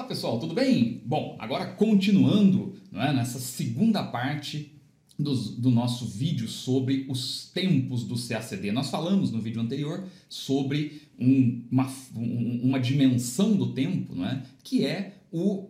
Pessoal, tudo bem? Bom, agora continuando é, nessa segunda parte dos, do nosso vídeo sobre os tempos do CACD. Nós falamos no vídeo anterior sobre um, uma, um, uma dimensão do tempo, não é? que é o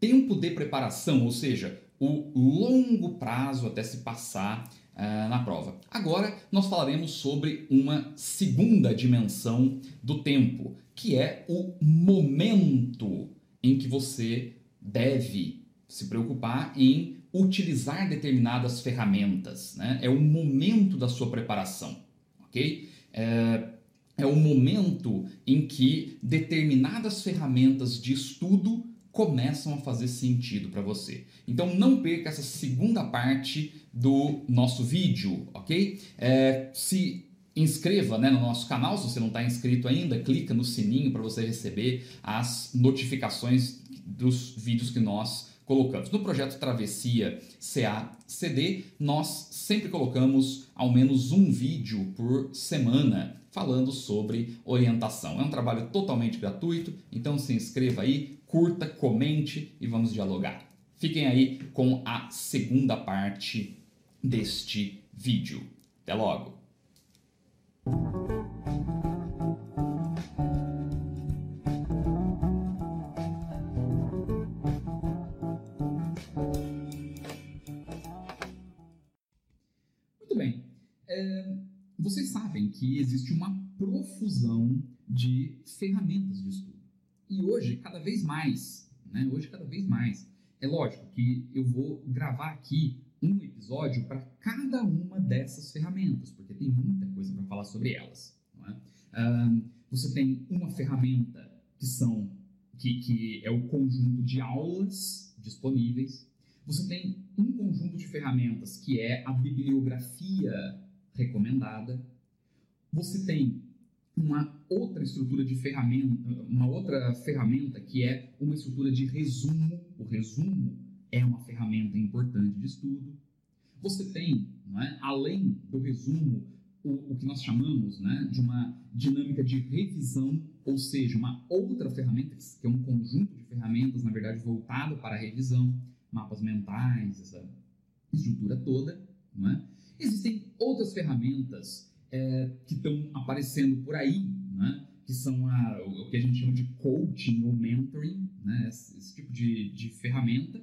tempo de preparação, ou seja, o longo prazo até se passar uh, na prova. Agora nós falaremos sobre uma segunda dimensão do tempo, que é o momento em que você deve se preocupar em utilizar determinadas ferramentas. Né? É o momento da sua preparação, ok? É, é o momento em que determinadas ferramentas de estudo começam a fazer sentido para você. Então não perca essa segunda parte do nosso vídeo, ok? É, se inscreva né, no nosso canal, se você não está inscrito ainda, clica no sininho para você receber as notificações dos vídeos que nós colocamos. No projeto Travessia CA-CD, nós sempre colocamos ao menos um vídeo por semana falando sobre orientação. É um trabalho totalmente gratuito, então se inscreva aí, curta, comente e vamos dialogar. Fiquem aí com a segunda parte deste vídeo. Até logo! Muito bem. É, vocês sabem que existe uma profusão de ferramentas de estudo. E hoje, cada vez mais, né? Hoje, cada vez mais. É lógico que eu vou gravar aqui um episódio para cada uma dessas ferramentas, porque tem muita coisa para falar sobre elas. É? você tem uma ferramenta que são que, que é o conjunto de aulas disponíveis. Você tem um conjunto de ferramentas que é a bibliografia recomendada. Você tem uma outra estrutura de ferramenta, uma outra ferramenta que é uma estrutura de resumo. O resumo é uma ferramenta importante de estudo. Você tem, é, além do resumo, o, o, que nós chamamos né, de uma dinâmica de revisão, ou seja, uma outra ferramenta, que é um conjunto de ferramentas, na verdade, voltado para a revisão, mapas mentais, essa estrutura toda. É? Existem outras ferramentas é, que estão aparecendo por aí, é? que são a, o que a gente chama de coaching ou mentoring, né? esse, esse tipo de, de ferramenta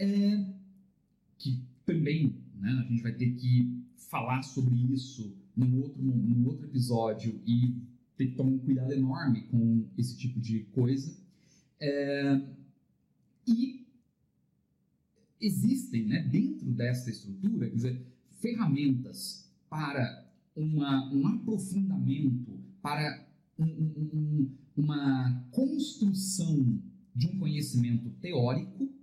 é, que também né, a gente vai ter que falar sobre isso num outro, num outro episódio e ter que tomar um cuidado enorme com esse tipo de coisa. É, e existem, né, dentro dessa estrutura, quer dizer, ferramentas para uma, um aprofundamento, para um, um, uma construção de um conhecimento teórico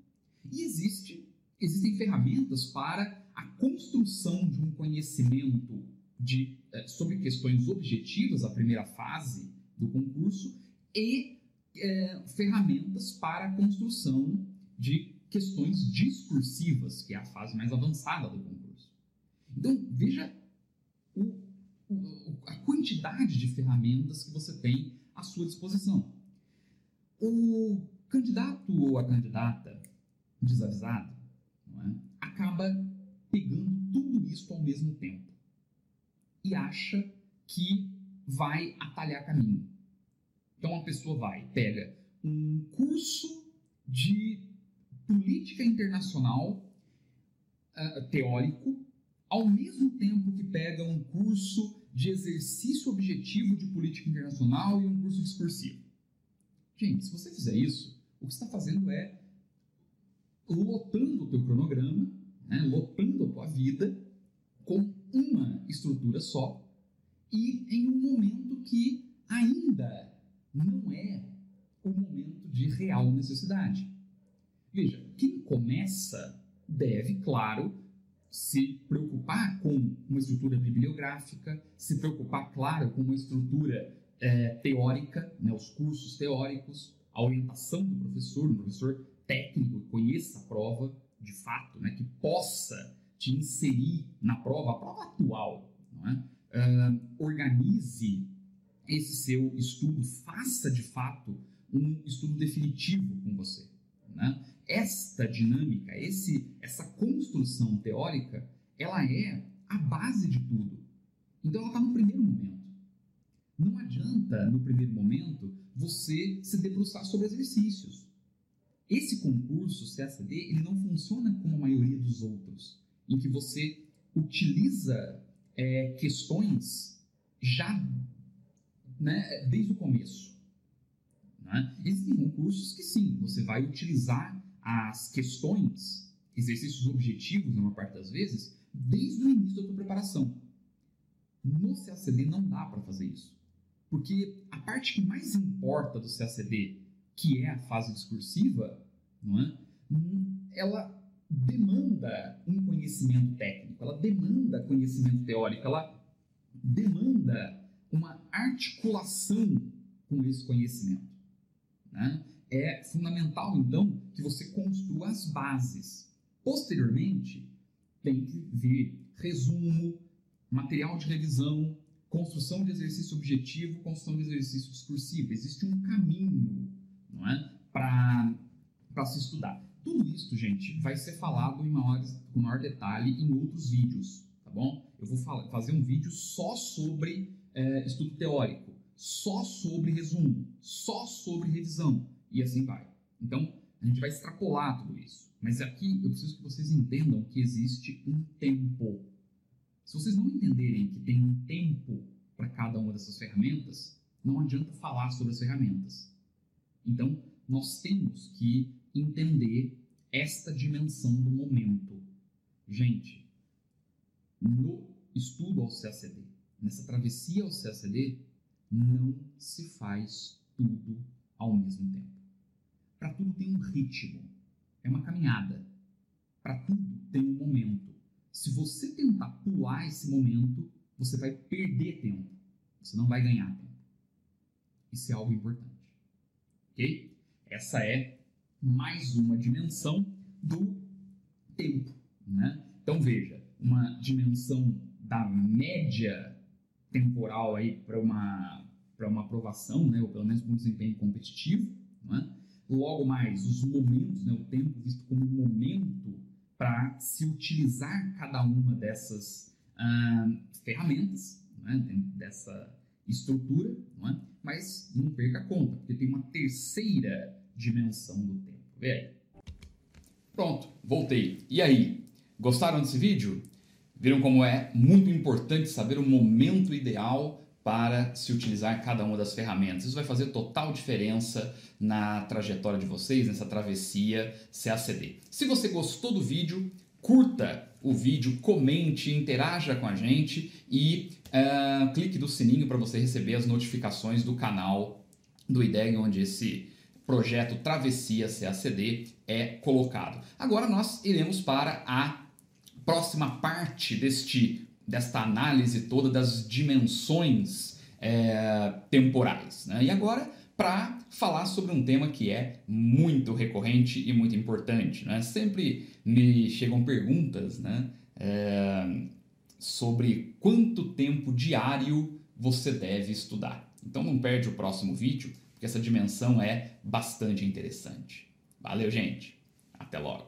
e existe, existem ferramentas para a construção de um conhecimento de, é, sobre questões objetivas, a primeira fase do concurso, e é, ferramentas para a construção de questões discursivas, que é a fase mais avançada do concurso. Então, veja o, o, a quantidade de ferramentas que você tem à sua disposição. O candidato ou a candidata desavisado, é? acaba pegando tudo isso ao mesmo tempo e acha que vai atalhar caminho. Então a pessoa vai, pega um curso de política internacional uh, teórico, ao mesmo tempo que pega um curso de exercício objetivo de política internacional e um curso discursivo. Gente, se você fizer isso, o que está fazendo é lotando o teu cronograma, né, lotando a tua vida com uma estrutura só e em um momento que ainda não é o momento de real necessidade. Veja, quem começa deve, claro, se preocupar com uma estrutura bibliográfica, se preocupar, claro, com uma estrutura é, teórica, né, os cursos teóricos, a orientação do professor, um professor técnico que conheça a prova de fato, né, que possa te inserir na prova, a prova atual, não é? Uh, organize esse seu estudo, faça de fato um estudo definitivo com você. Né? Esta dinâmica, esse, essa construção teórica, ela é a base de tudo. Então ela está no primeiro momento. Não adianta, no primeiro momento, você se debruçar sobre exercícios. Esse concurso CACD ele não funciona como a maioria dos outros, em que você utiliza é, questões já né, desde o começo. Né? Existem concursos que sim, você vai utilizar as questões, exercícios objetivos, na maior parte das vezes, desde o início da sua preparação. No CACD não dá para fazer isso. Porque a parte que mais importa do CACD, que é a fase discursiva, não é? ela demanda um conhecimento técnico, ela demanda conhecimento teórico, ela demanda uma articulação com esse conhecimento. Né? É fundamental, então, que você construa as bases. Posteriormente, tem que vir resumo, material de revisão, construção de exercício objetivo, construção de exercício discursivo. Existe um caminho não é? para se estudar. Tudo isso, gente, vai ser falado em maior, com maior detalhe em outros vídeos, tá bom? Eu vou fazer um vídeo só sobre é, estudo teórico, só sobre resumo, só sobre revisão e assim vai. Então, a gente vai extrapolar tudo isso. Mas aqui eu preciso que vocês entendam que existe um tempo. Se vocês não entenderem que tem um tempo para cada uma dessas ferramentas, não adianta falar sobre as ferramentas. Então, nós temos que entender esta dimensão do momento. Gente, no estudo ao CACD, nessa travessia ao CACD, não se faz tudo ao mesmo tempo. Para tudo tem um ritmo, é uma caminhada. Para tudo tem um momento. Se você tentar pular esse momento, você vai perder tempo. Você não vai ganhar tempo. Isso é algo importante. Ok? Essa é mais uma dimensão do tempo. Né? Então veja, uma dimensão da média temporal aí para uma para uma aprovação, né, ou pelo menos um desempenho competitivo, né? Logo mais, os momentos, né, o tempo visto como um momento para se utilizar cada uma dessas ah, ferramentas, né, dessa estrutura, não é? mas não perca a conta, porque tem uma terceira dimensão do tempo. Vê aí. Pronto, voltei. E aí, gostaram desse vídeo? Viram como é muito importante saber o momento ideal para se utilizar cada uma das ferramentas. Isso vai fazer total diferença na trajetória de vocês, nessa travessia CACD. Se você gostou do vídeo, curta o vídeo, comente, interaja com a gente e uh, clique no sininho para você receber as notificações do canal do IDEG, onde esse projeto Travessia CACD é colocado. Agora nós iremos para a próxima parte deste, desta análise toda das dimensões é, temporais. Né? E agora, para falar sobre um tema que é muito recorrente e muito importante. Né? Sempre me chegam perguntas né? É, sobre quanto tempo diário você deve estudar. Então não perde o próximo vídeo porque essa dimensão é bastante interessante. Valeu, gente. Até logo.